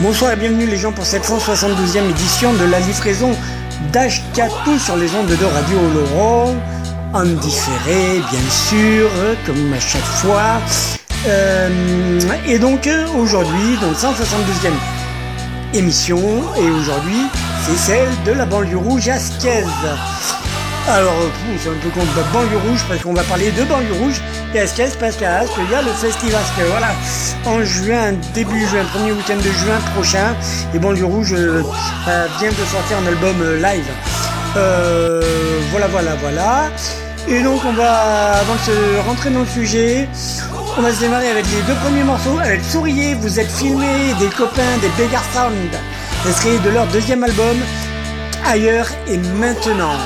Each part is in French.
Bonsoir et bienvenue les gens pour cette 172e édition de la livraison d'H4 sur les ondes de Radio Laurent, en différé bien sûr, comme à chaque fois. Euh, et donc aujourd'hui, donc 172e émission, et aujourd'hui c'est celle de la banlieue rouge ascaise. Alors, euh, c'est un peu contre banlieue rouge parce qu'on va parler de banlieue rouge et Ascaise parce qu'à Asque, il y a le festival Asque. Voilà, en juin, début juin, premier week-end de juin prochain, et banlieue rouge euh, euh, vient de sortir un album live. Voilà, voilà, voilà. Et donc, on va, avant de se rentrer dans le sujet, on va se démarrer avec les deux premiers morceaux, avec Souriez, vous êtes filmés, des copains des Begar Sound, extrait de leur deuxième album, Ailleurs et Maintenant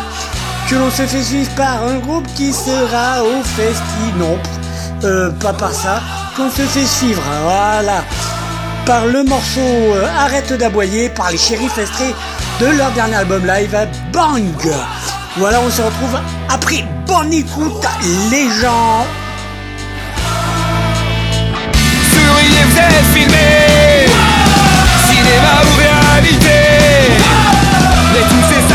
que l'on se fait suivre par un groupe qui sera au festi. Non, euh, pas par ça. Qu'on se fait suivre, voilà. Par le morceau euh, Arrête d'aboyer, par les shérifs extraits de leur dernier album live, Bang Voilà, on se retrouve après. Bonne écoute, les gens Cinéma ou réalité Mais tous ces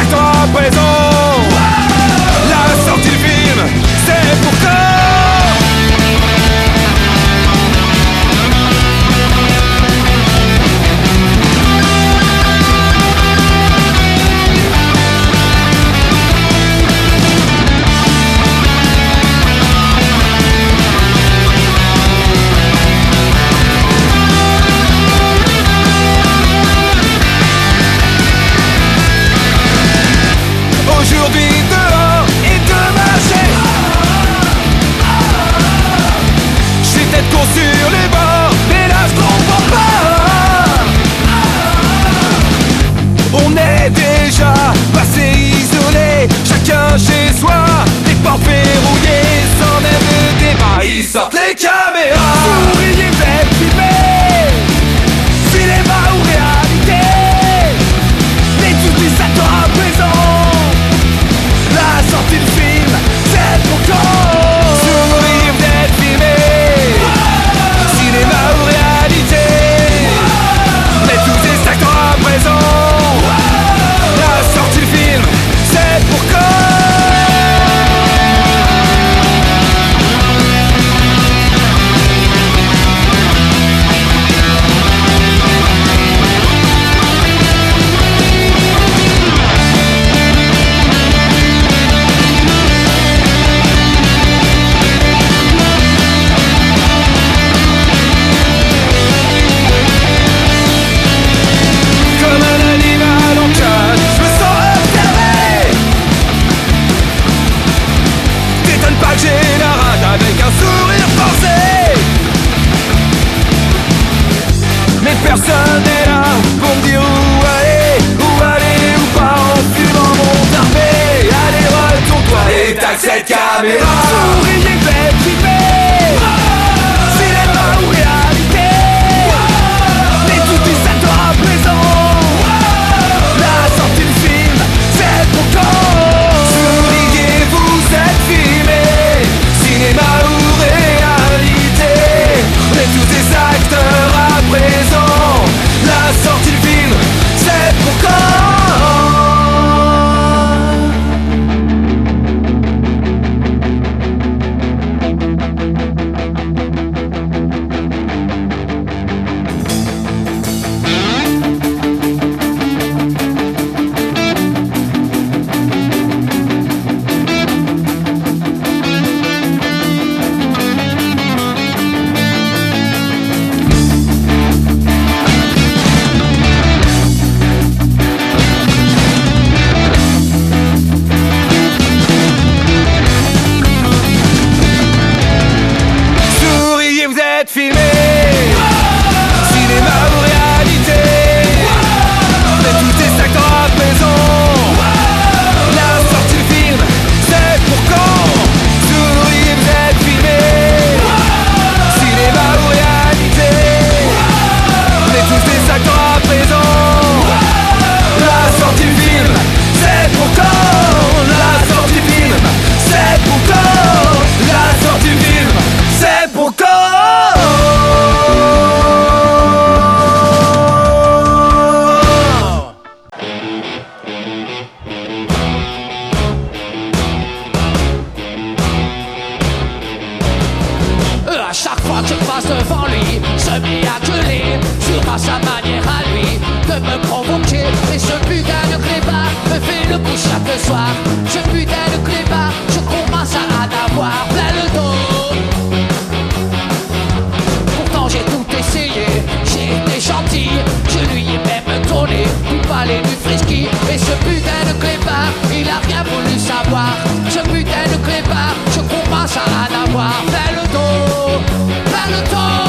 donné du palais du frisky. Et ce putain de clébard, il a rien voulu savoir. Ce putain de clébard, je commence à en avoir plein le dos, plein le dos.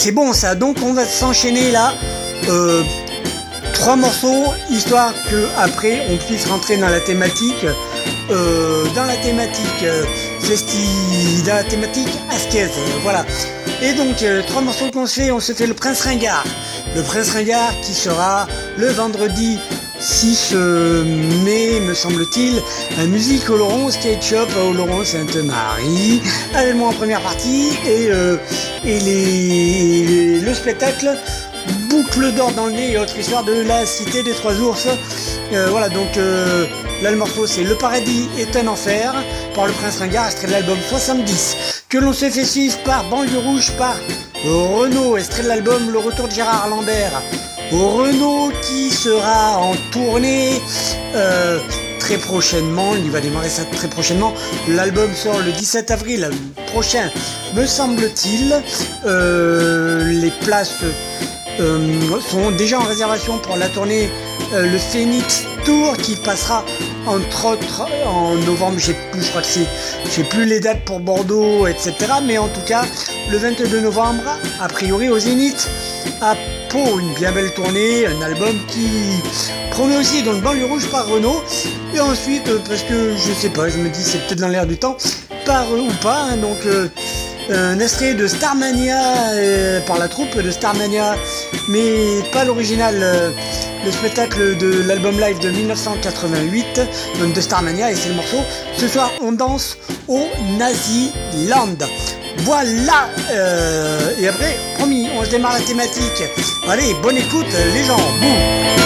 C'est bon ça. Donc on va s'enchaîner là. Euh, trois morceaux, histoire que après on puisse rentrer dans la thématique. euh, dans la thématique euh, festi- dans la thématique Asquez, euh, voilà. Et donc euh, trois morceaux qu'on se fait, on se fait le Prince Ringard. Le Prince Ringard qui sera le vendredi 6 euh, mai, me semble-t-il, à Musique au Skate Shop à Oloron Sainte-Marie, moi en première partie, et, euh, et le spectacle boucle d'or dans le nez et autre histoire de la cité des trois ours. Euh, voilà, donc euh, morceau c'est Le paradis est un enfer par le prince Ringard, extrait de l'album 70, que l'on s'est fait suivre par Banlieue Rouge par Renault, extrait de l'album Le retour de Gérard Lambert. Renault qui sera en tournée euh, très prochainement, il va démarrer ça très prochainement. L'album sort le 17 avril prochain, me semble-t-il. Euh, les places euh, sont déjà en réservation pour la tournée le Phoenix Tour qui passera entre autres en novembre, j'ai plus, je crois que c'est, plus les dates pour Bordeaux, etc. Mais en tout cas, le 22 novembre, a priori au Zénith, à Pau, une bien belle tournée, un album qui promet aussi dans le banlieue rouge par Renault. Et ensuite, euh, parce que je sais pas, je me dis c'est peut-être dans l'air du temps, par euh, ou pas, hein, donc euh, un extrait de Starmania par la troupe de Starmania, mais pas l'original, le spectacle de l'album live de 1988, donc de Starmania, et c'est le morceau. Ce soir, on danse au Naziland. Voilà, euh, et après, promis, on se démarre la thématique. Allez, bonne écoute, les gens. Boum.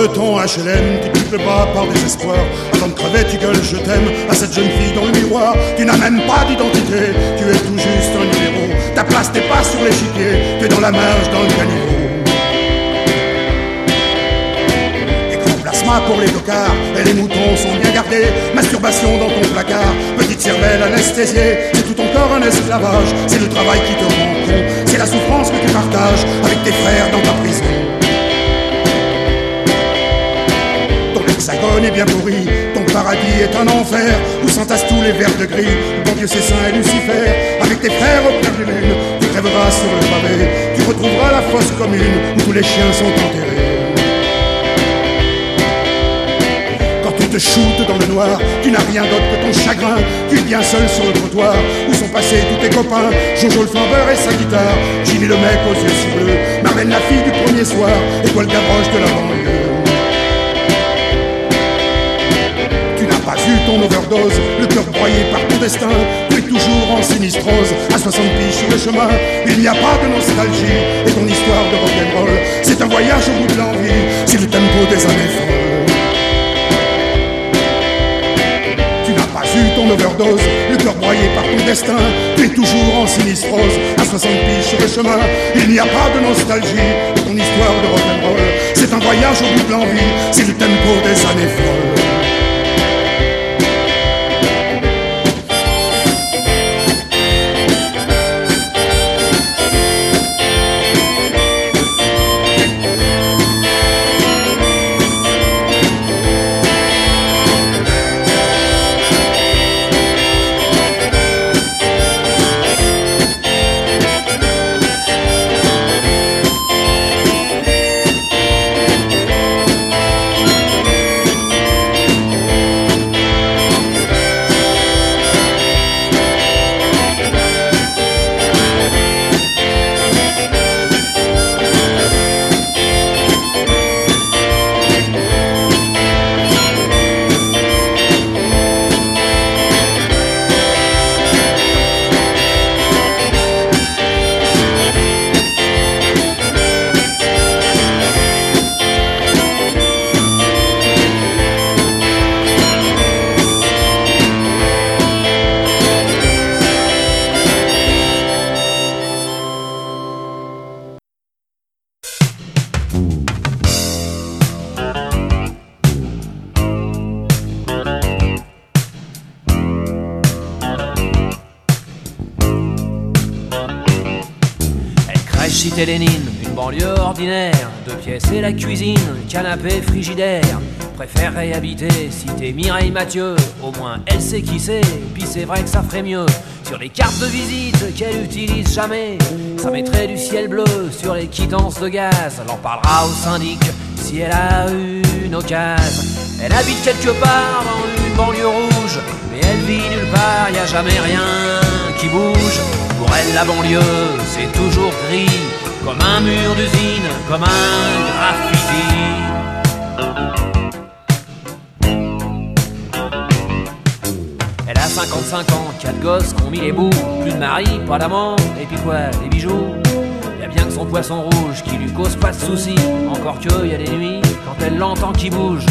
De ton HLM, tu le bas par désespoir. Avant de crever, tu gueules je t'aime à cette jeune fille dans le miroir. Tu n'as même pas d'identité, tu es tout juste un numéro. Ta place n'est pas sur l'échiquier, tu es dans la marge, dans le caniveau. Pour les tocards, et les moutons sont bien gardés. Masturbation dans ton placard, petite cervelle anesthésiée. C'est tout ton corps un esclavage, c'est le travail qui te rend con. C'est la souffrance que tu partages avec tes frères dans ta prison. Ton hexagone est bien pourri, ton paradis est un enfer Où s'entassent tous les vers de gris, bon Dieu c'est saint et Lucifer Avec tes frères au clair de tu rêveras sur le pavé Tu retrouveras la fosse commune où tous les chiens sont enterrés te shootes dans le noir, tu n'as rien d'autre que ton chagrin. Tu es bien seul sur le trottoir, où sont passés tous tes copains? Jojo le flambeur et sa guitare, Jimmy le mec aux yeux si bleus. Marlène la fille du premier soir, et toi le gavroche de la banlieue. Tu n'as pas eu ton overdose, le cœur broyé par ton destin. Tu es toujours en sinistrose, à 60 piges sur le chemin. Il n'y a pas de nostalgie, et ton histoire de rock'n'roll, c'est un voyage au bout de l'envie, c'est le tempo des années folles. Ton overdose, le cœur broyé par ton destin. Tu es toujours en sinistrose, à 60 piges sur le chemin. Il n'y a pas de nostalgie, ton histoire de rock'n'roll, c'est un voyage au bout de l'envie, c'est le tempo des années folles. Préférerais habiter cité Mireille Mathieu, au moins elle sait qui c'est, puis c'est vrai que ça ferait mieux. Sur les cartes de visite qu'elle utilise jamais, ça mettrait du ciel bleu sur les quittances de gaz. Elle en parlera au syndic si elle a une occasion. Elle habite quelque part dans une banlieue rouge, mais elle vit nulle part, y a jamais rien qui bouge. Pour elle, la banlieue, c'est toujours gris, comme un mur d'usine, comme un graffiti. 55 ans, quatre gosses qui ont mis les bouts, plus de mari, pas d'amant, et puis quoi, des bijoux y a bien que son poisson rouge qui lui cause pas de soucis. Encore que y a des nuits, quand elle l'entend qui bouge.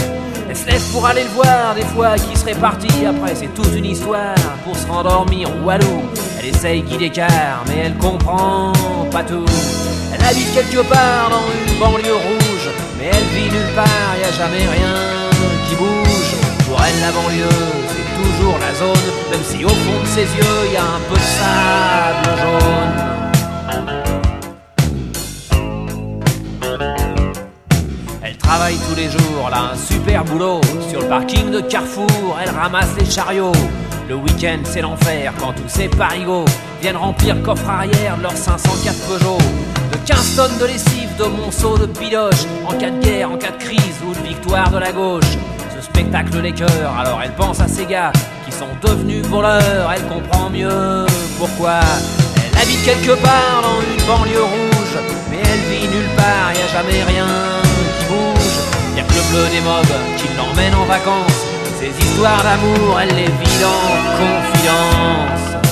Elle se lève pour aller le voir, des fois qui serait parti. Après, c'est toute une histoire pour se rendormir. Walou, elle essaye guider d'écart, mais elle comprend pas tout. Elle habite quelque part dans une banlieue rouge, mais elle vit nulle part, y a jamais rien qui bouge. Pour elle, la banlieue, toujours la zone, même si au fond de ses yeux, y a un peu de sable jaune. travaille tous les jours, elle a un super boulot. Sur le parking de Carrefour, elle ramasse les chariots. Le week-end, c'est l'enfer quand tous ces parigots viennent remplir coffre arrière de leur 504 Peugeot. De 15 tonnes de lessive, de monceaux de piloche, en cas de guerre, en cas de crise ou de victoire de la gauche. Spectacle les cœurs, alors elle pense à ces gars qui sont devenus voleurs. Elle comprend mieux pourquoi. Elle habite quelque part dans une banlieue rouge, mais elle vit nulle part, y a jamais rien Y'a que le bleu des mobs qui l'emmène en vacances. Ces histoires d'amour, elle les vit en confidence.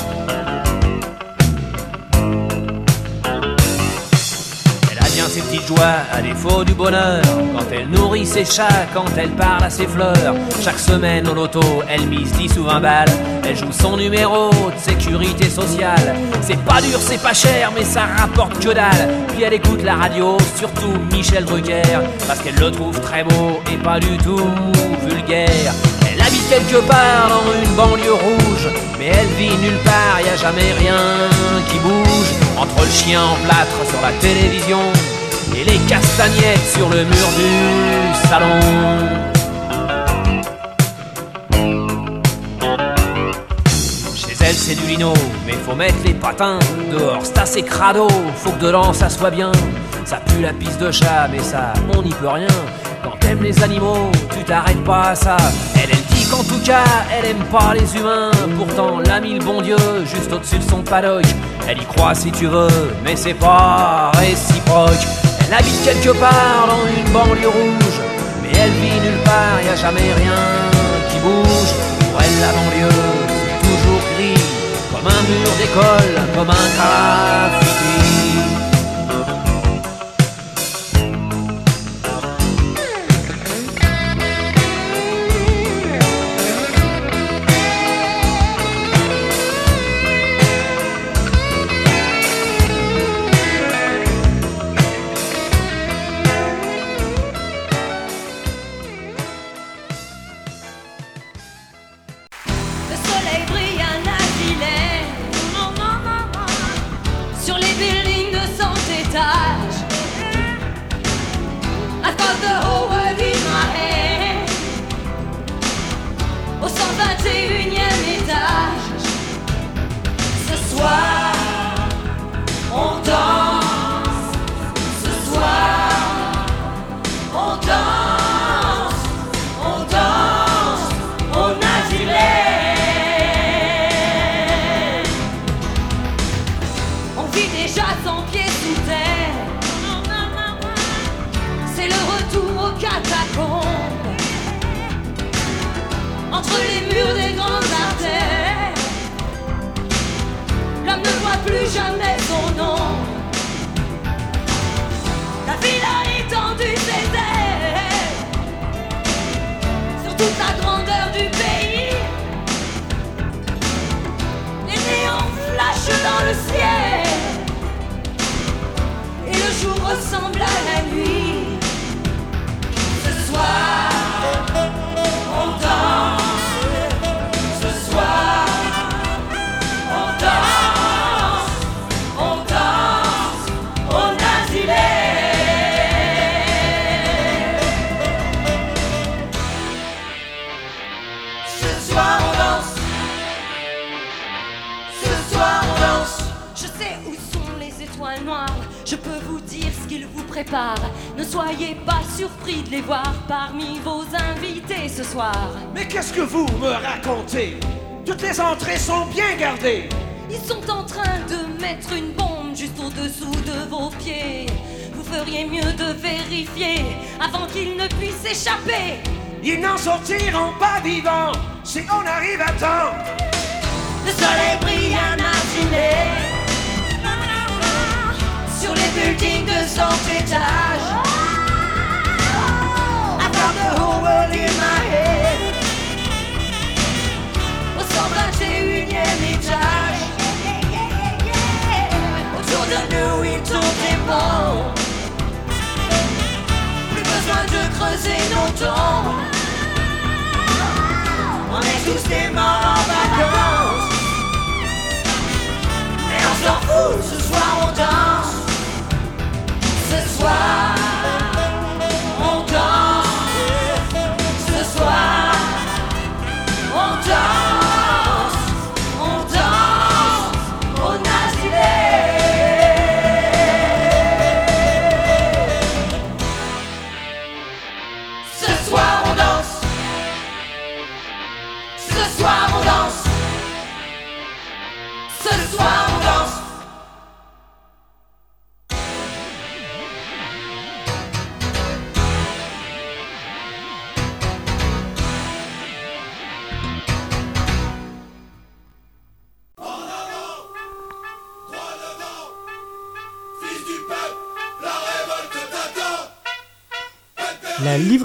Ses petites joies à défaut du bonheur. Quand elle nourrit ses chats, quand elle parle à ses fleurs. Chaque semaine au loto, elle mise 10 ou 20 balles. Elle joue son numéro de sécurité sociale. C'est pas dur, c'est pas cher, mais ça rapporte que dalle. Puis elle écoute la radio, surtout Michel Drucker, parce qu'elle le trouve très beau et pas du tout vulgaire. Elle habite quelque part dans une banlieue rouge, mais elle vit nulle part, y a jamais rien qui bouge. Entre le chien en plâtre sur la télévision et les castagnettes sur le mur du salon. c'est du lino, mais faut mettre les patins dehors, c'est assez crado, faut que dedans ça soit bien. Ça pue la piste de chat, mais ça, on n'y peut rien. Quand t'aimes les animaux, tu t'arrêtes pas à ça. Elle, elle dit qu'en tout cas, elle aime pas les humains. Pourtant, l'ami le bon Dieu, juste au-dessus de son paddock. Elle y croit si tu veux, mais c'est pas réciproque. Elle habite quelque part dans une banlieue rouge, mais elle vit nulle part, y a jamais rien qui bouge. Pour elle, la banlieue, toujours gris, comme un mur d'école, comme un graffiti. ressemble à la nuit. Ce soir. Ne soyez pas surpris de les voir parmi vos invités ce soir. Mais qu'est-ce que vous me racontez? Toutes les entrées sont bien gardées. Ils sont en train de mettre une bombe juste au-dessous de vos pieds. Vous feriez mieux de vérifier avant qu'ils ne puissent échapper. Ils n'en sortiront pas vivants si on arrive à temps. soleil brille à matinée Buildings de cent étages I found the whole world in my head Au 121ème étage Autour de nous il tourne des monts Plus besoin de creuser nos tombes On est tous des morts en vacances. Mais on s'en fout, ce soir on danse soir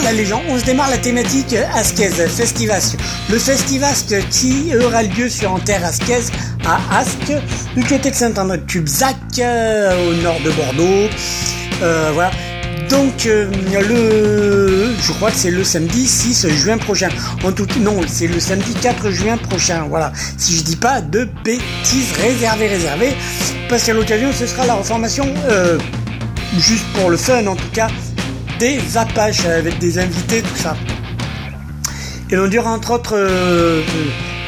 Voilà les gens, on se démarre la thématique Asquez Festivasque. Le Festivasque qui aura lieu sur en terre à Asque, du côté de Saint-André-de-Cubzac, euh, au nord de Bordeaux. Euh, voilà. Donc euh, le, je crois que c'est le samedi 6 juin prochain. En tout non, c'est le samedi 4 juin prochain. Voilà. Si je dis pas de bêtises, réservé, réservé, parce qu'à l'occasion ce sera la reformation, euh, juste pour le fun en tout cas, des Apaches avec des invités, tout ça. Et on dira entre autres, euh,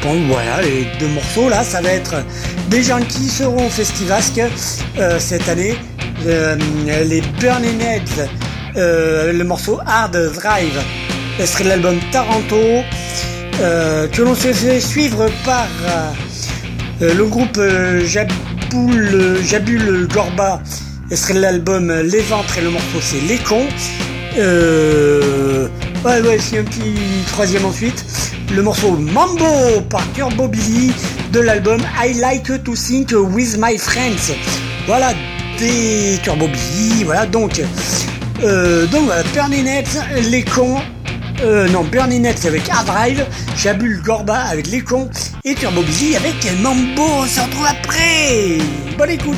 bon voilà, les deux morceaux là, ça va être des gens qui seront au Festivasque euh, cette année, Euh, les Burning Heads, le morceau Hard Drive, ce serait l'album Taranto, que l'on se fait suivre par le groupe Jaboul, Jabul Gorba, ce serait l'album Les Ventres et le morceau c'est Les Cons. Euh, ouais, ouais, c'est un petit troisième ensuite. Le morceau Mambo par Turbo Billy de l'album I Like to Think with My Friends. Voilà, des Turbo Billy, voilà, donc, euh, donc voilà, Burning Les Cons, euh, non, Burning Nets avec Hard Drive, Jabul Gorba avec Les Cons et Turbo Billy avec Mambo, on se retrouve après Bonne écoute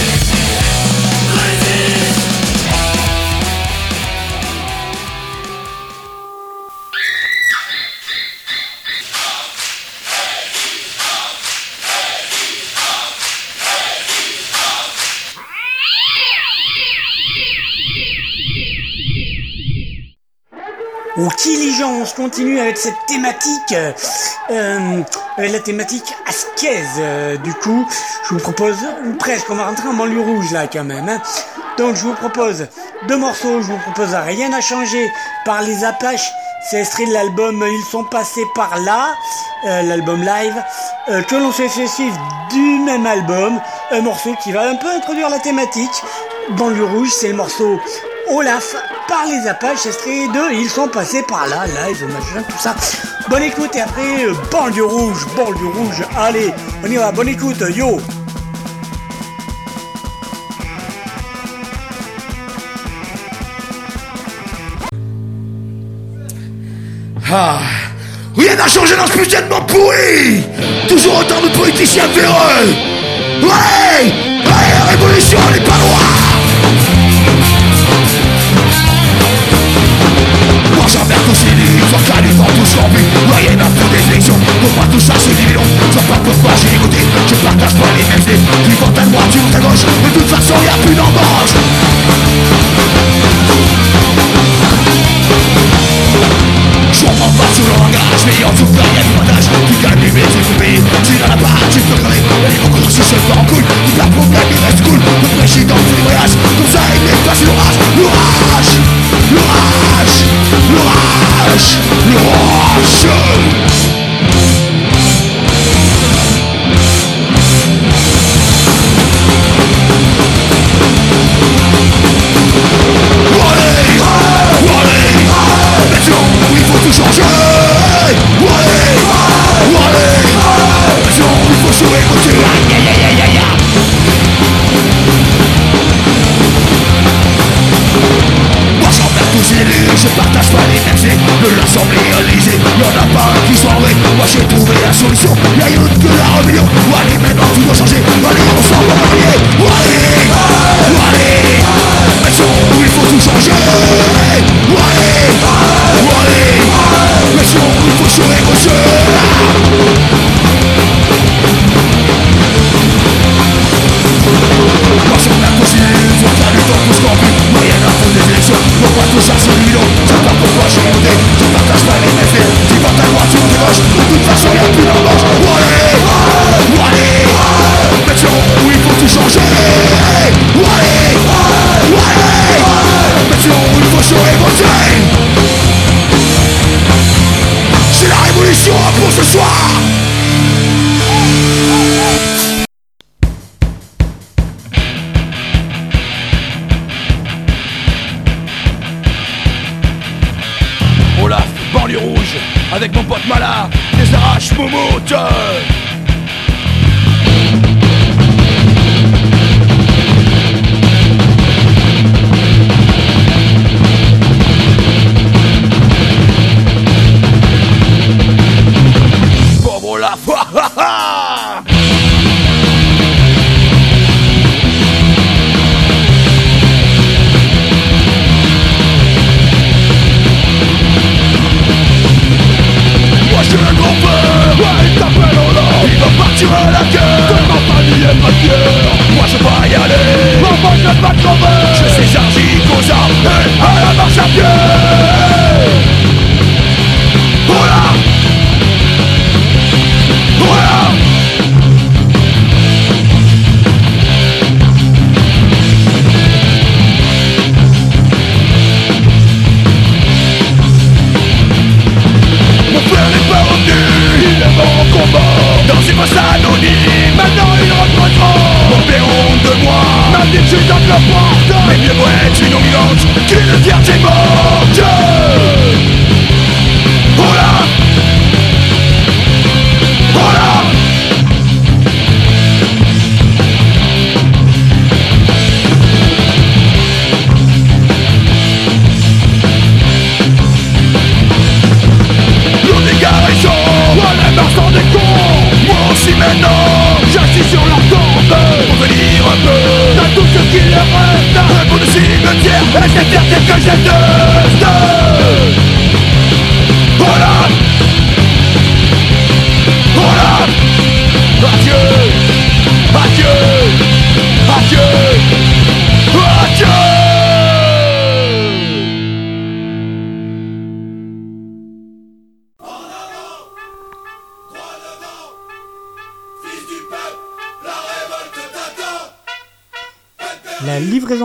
On se continue avec cette thématique, euh, euh, avec la thématique ascaise. euh, du coup, je vous propose, ou presque, on va rentrer en banlieue rouge là quand même. hein. Donc je vous propose deux morceaux, je vous propose Rien à changer par les Apaches. C'est extrait de l'album Ils sont passés par là, euh, l'album live, euh, que l'on suivre du même album, un morceau qui va un peu introduire la thématique. Banlieue rouge, c'est le morceau Olaf par les Apaches, extrait de Ils sont passés par là, live, machin, tout ça. Bonne écoute et après, euh, banlieue rouge, banlieue rouge, allez, on y va, bonne écoute, yo. Ah Rien n'a changé dans ce putain de monde pourri. Toujours autant de politiciens véreux. Ouais Ouais, la révolution, elle est pas loin Moi j'emmerde tous ces lignes, soit califant tous leur but Rien n'a fait des élections, pour moi tout ça c'est des millions Je vois pas pourquoi j'ai écouté, je partage pas les mêmes idées Tu votes plus d'embauche Je mais en y'a du montage. Tu du métier du pays, tu n'en as pas, tu peux crever La démocratie se fait en couille, tout la problème il reste cool. Le président fait des voyages, ça il l'orage. L'orage L'orage L'orage L'orage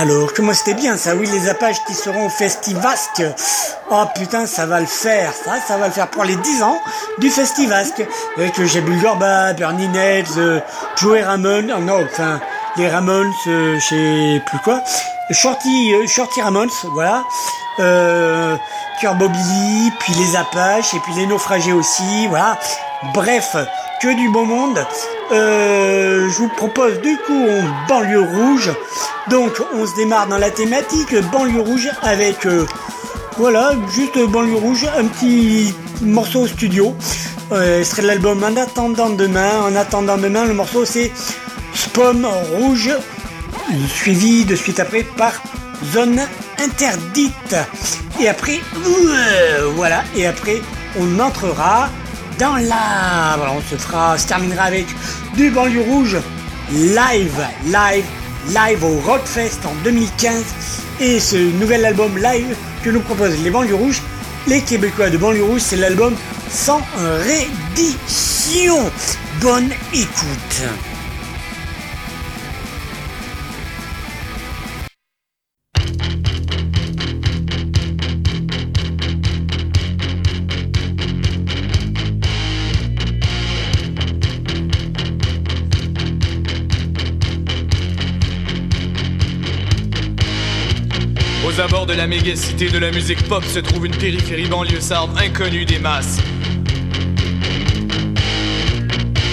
Alors, comment c'était bien ça Oui, les Apaches qui seront au Festivasque. Oh putain, ça va le faire, ça, ça va le faire pour les 10 ans du Festivasque. Avec euh, Jabul Gorba, Bernie euh, Joey Ramon, oh non, enfin, les Ramones, euh, je sais plus quoi. Shorty, euh, Shorty voilà. Euh, Billy, puis les Apaches, et puis les naufragés aussi, voilà. Bref, que du beau monde. Euh, je vous propose du coup en banlieue rouge. Donc on se démarre dans la thématique banlieue rouge avec euh, voilà juste banlieue rouge, un petit morceau studio. Euh, ce serait l'album En attendant demain. En attendant demain, le morceau c'est Spom rouge, suivi de suite après par Zone interdite. Et après, voilà, et après on entrera dans la... Voilà, on se fera, se terminera avec du banlieue rouge live, live, live au Rockfest en 2015 et ce nouvel album live que nous proposent les banlieues rouges, les Québécois de banlieue rouge, c'est l'album sans réédition. Bonne écoute. La mégacité de la musique pop se trouve une périphérie banlieusarde inconnue des masses.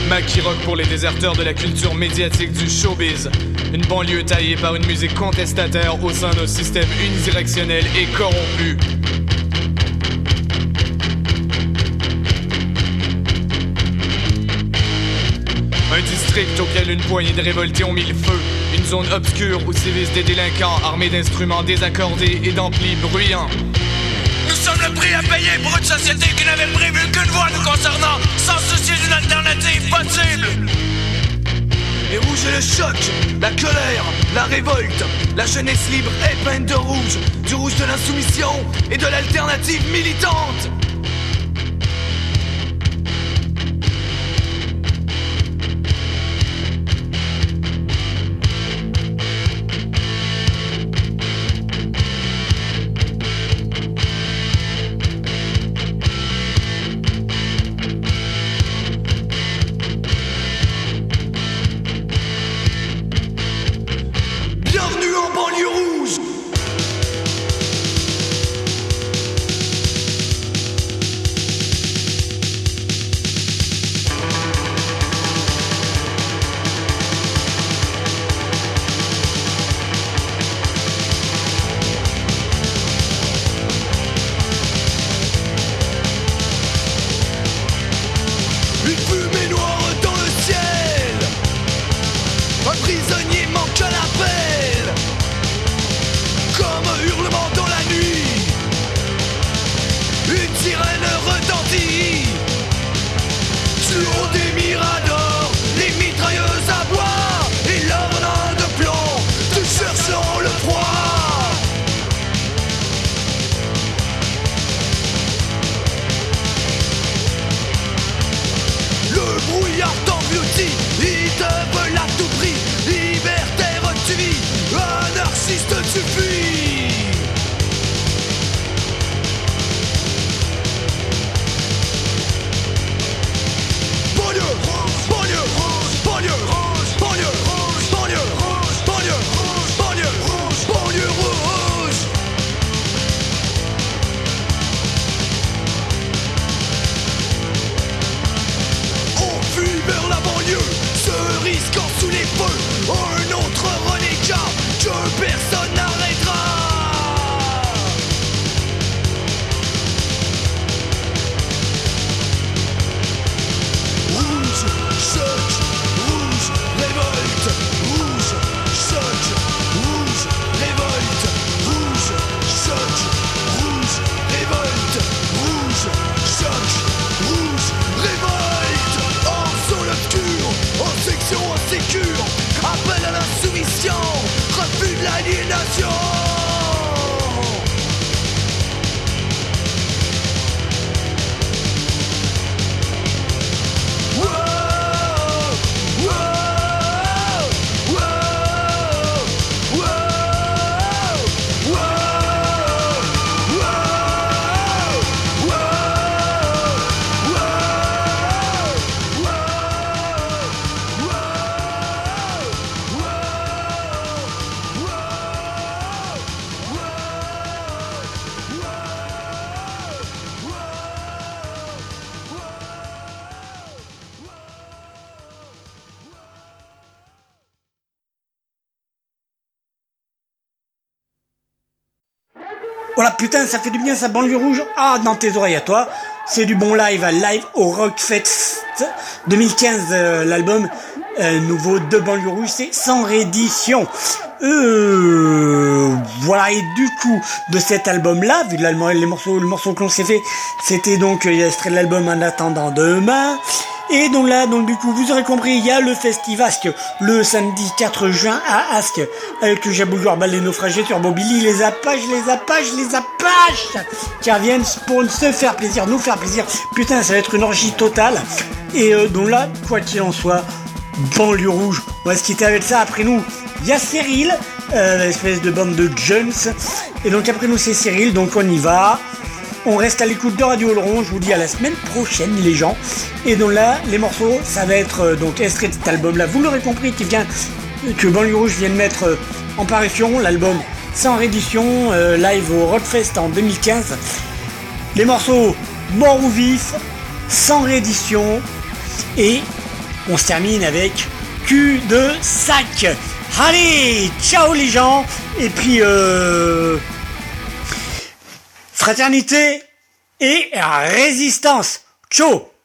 Maquis rock pour les déserteurs de la culture médiatique du showbiz. Une banlieue taillée par une musique contestataire au sein d'un système unidirectionnel et corrompu. Un district auquel une poignée de révoltés ont mis le feu. Une zone obscure où sévissent des délinquants armés d'instruments désaccordés et d'amplis bruyants. Nous sommes le prix à payer pour une société qui n'avait prévu qu'une voie nous concernant, sans soucier d'une alternative possible. Et rouge est le choc, la colère, la révolte. La jeunesse libre est peinte de rouge, du rouge de l'insoumission et de l'alternative militante. Putain, ça fait du bien ça, banlieue rouge. Ah, dans tes oreilles à toi. C'est du bon live live au Rockfest 2015, euh, l'album euh, nouveau de banlieue rouge, c'est sans réédition. Euh, voilà, et du coup, de cet album-là, vu l'allemand, les morceaux, le morceau que l'on s'est fait, c'était donc, il a extrait de l'album En attendant demain. Et donc là, donc du coup, vous aurez compris, il y a le Festivasque le samedi 4 juin à Asque avec le Jabou Bal les naufragés sur Billy, les Apaches, les Apaches, les Apaches qui reviennent pour se faire plaisir, nous faire plaisir. Putain, ça va être une orgie totale. Et euh, donc là, quoi qu'il en soit, banlieue rouge, on va se quitter avec ça. Après nous, il y a Cyril, euh, l'espèce de bande de jeunes. Et donc après nous, c'est Cyril, donc on y va. On reste à l'écoute de Radio Oloron. Je vous dis à la semaine prochaine, les gens. Et donc là, les morceaux, ça va être euh, donc extrait de cet album-là. Vous l'aurez compris, qui vient que Banlieue Rouge vient de mettre euh, en parution l'album sans réédition euh, live au Rockfest en 2015. Les morceaux Mort ou vif, sans réédition. Et on se termine avec cul de sac. Allez, ciao les gens. Et puis euh, fraternité et résistance. Ciao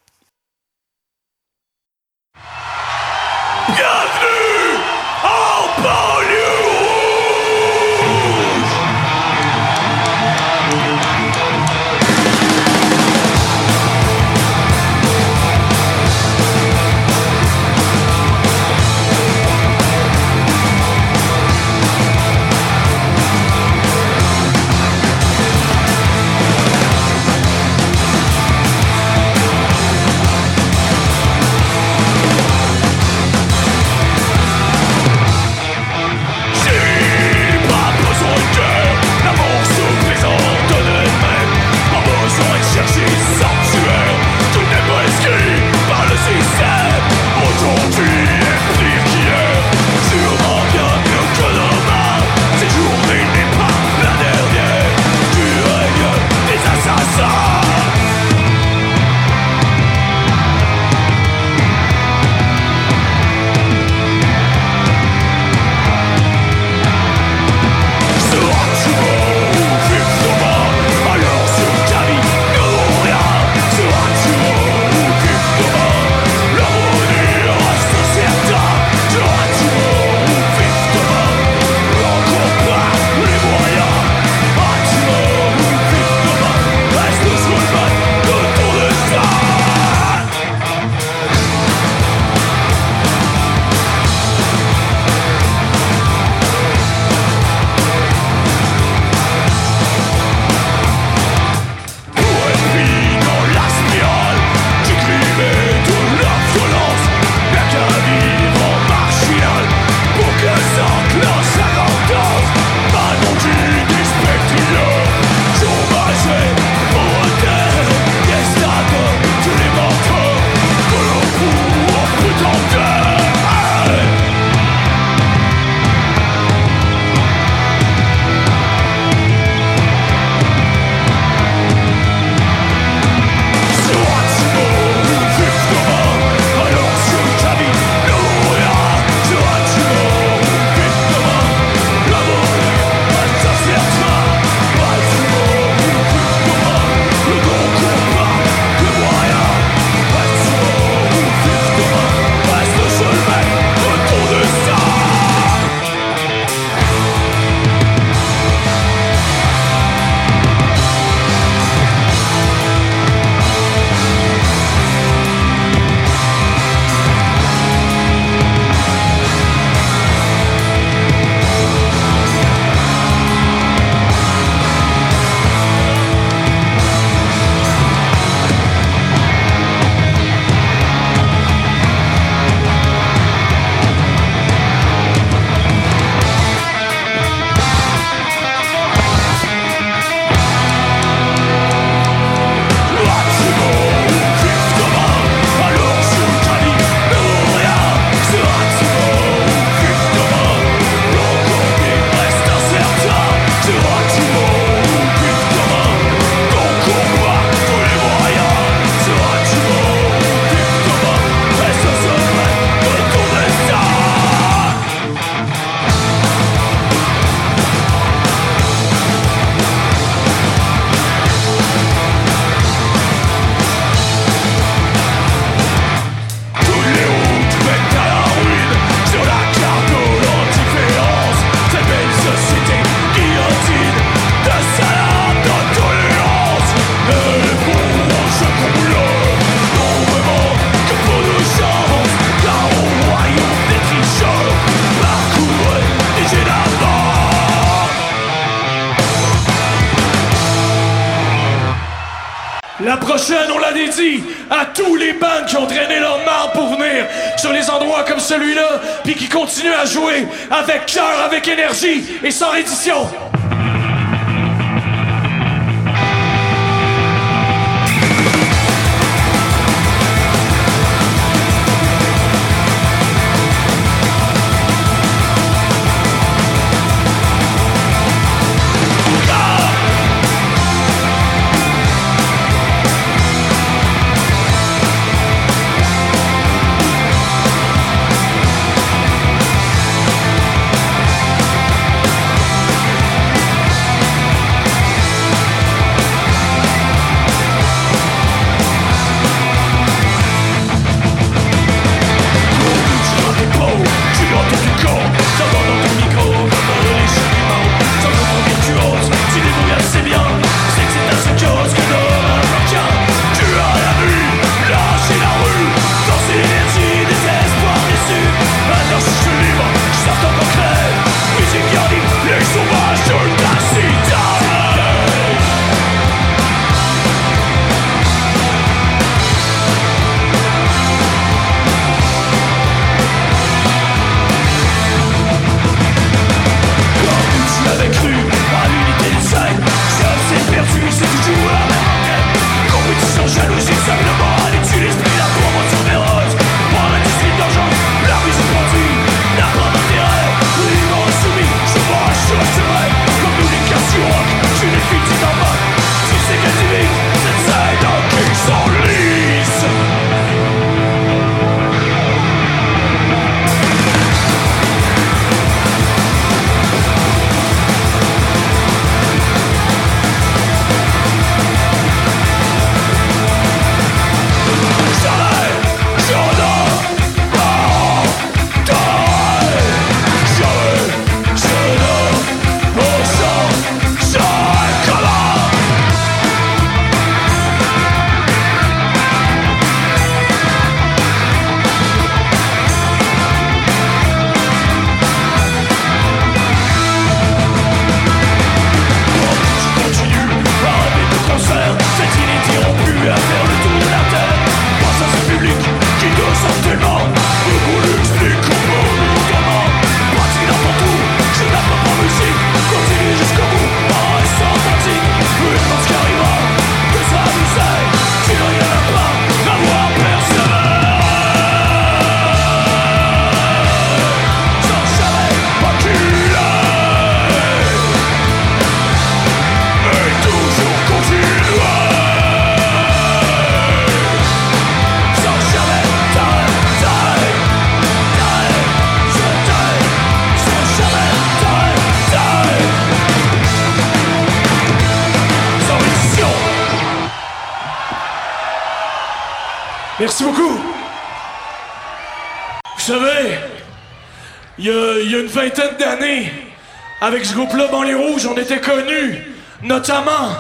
Avec ce groupe-là, dans les rouges, on était connus, notamment,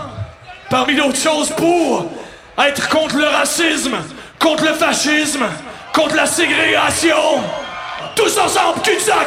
parmi d'autres choses, pour être contre le racisme, contre le fascisme, contre la ségrégation. Tous ensemble, cul-de-sac!